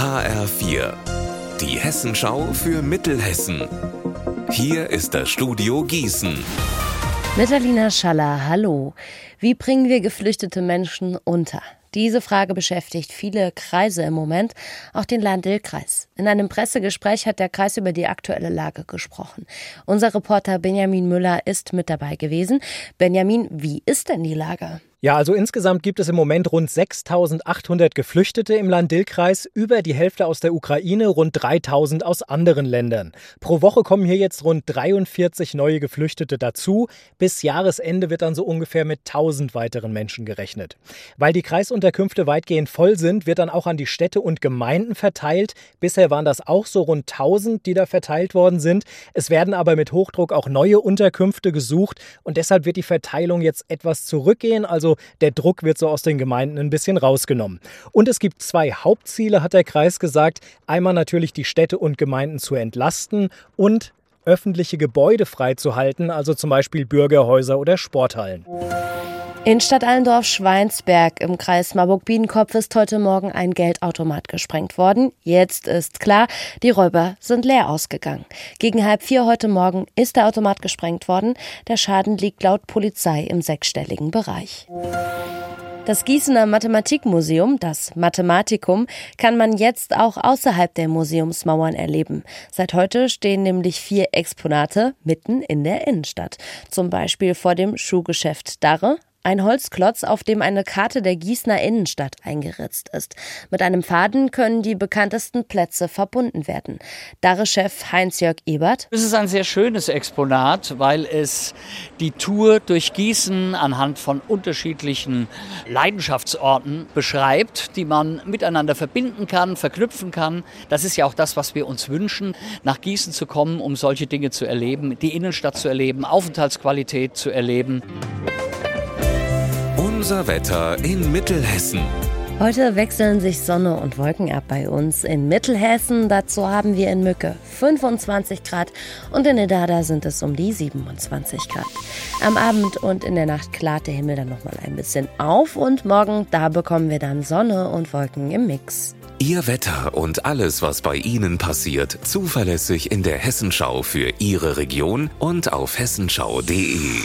HR4, die Hessenschau für Mittelhessen. Hier ist das Studio Gießen. Mit Alina Schaller, hallo. Wie bringen wir geflüchtete Menschen unter? Diese Frage beschäftigt viele Kreise im Moment, auch den Lahn-Dill-Kreis. In einem Pressegespräch hat der Kreis über die aktuelle Lage gesprochen. Unser Reporter Benjamin Müller ist mit dabei gewesen. Benjamin, wie ist denn die Lage? Ja, also insgesamt gibt es im Moment rund 6800 Geflüchtete im Land-Dill-Kreis, über die Hälfte aus der Ukraine, rund 3000 aus anderen Ländern. Pro Woche kommen hier jetzt rund 43 neue Geflüchtete dazu. Bis Jahresende wird dann so ungefähr mit 1000 weiteren Menschen gerechnet. Weil die Kreisunterkünfte weitgehend voll sind, wird dann auch an die Städte und Gemeinden verteilt. Bisher waren das auch so rund 1000, die da verteilt worden sind. Es werden aber mit Hochdruck auch neue Unterkünfte gesucht und deshalb wird die Verteilung jetzt etwas zurückgehen. Also also der Druck wird so aus den Gemeinden ein bisschen rausgenommen. Und es gibt zwei Hauptziele, hat der Kreis gesagt. Einmal natürlich die Städte und Gemeinden zu entlasten und öffentliche Gebäude freizuhalten, also zum Beispiel Bürgerhäuser oder Sporthallen. In Stadt Allendorf-Schweinsberg im Kreis Marburg-Biedenkopf ist heute Morgen ein Geldautomat gesprengt worden. Jetzt ist klar, die Räuber sind leer ausgegangen. Gegen halb vier heute Morgen ist der Automat gesprengt worden. Der Schaden liegt laut Polizei im sechsstelligen Bereich. Das Gießener Mathematikmuseum, das Mathematikum, kann man jetzt auch außerhalb der Museumsmauern erleben. Seit heute stehen nämlich vier Exponate mitten in der Innenstadt. Zum Beispiel vor dem Schuhgeschäft Darre, ein Holzklotz, auf dem eine Karte der Gießener Innenstadt eingeritzt ist. Mit einem Faden können die bekanntesten Plätze verbunden werden. Darre-Chef Heinz-Jörg Ebert. Es ist ein sehr schönes Exponat, weil es die Tour durch Gießen anhand von unterschiedlichen Leidenschaftsorten beschreibt, die man miteinander verbinden kann, verknüpfen kann. Das ist ja auch das, was wir uns wünschen, nach Gießen zu kommen, um solche Dinge zu erleben, die Innenstadt zu erleben, Aufenthaltsqualität zu erleben. Unser Wetter in Mittelhessen. Heute wechseln sich Sonne und Wolken ab bei uns in Mittelhessen. Dazu haben wir in Mücke 25 Grad und in Edada sind es um die 27 Grad. Am Abend und in der Nacht klart der Himmel dann nochmal ein bisschen auf und morgen, da bekommen wir dann Sonne und Wolken im Mix. Ihr Wetter und alles, was bei Ihnen passiert, zuverlässig in der Hessenschau für Ihre Region und auf hessenschau.de.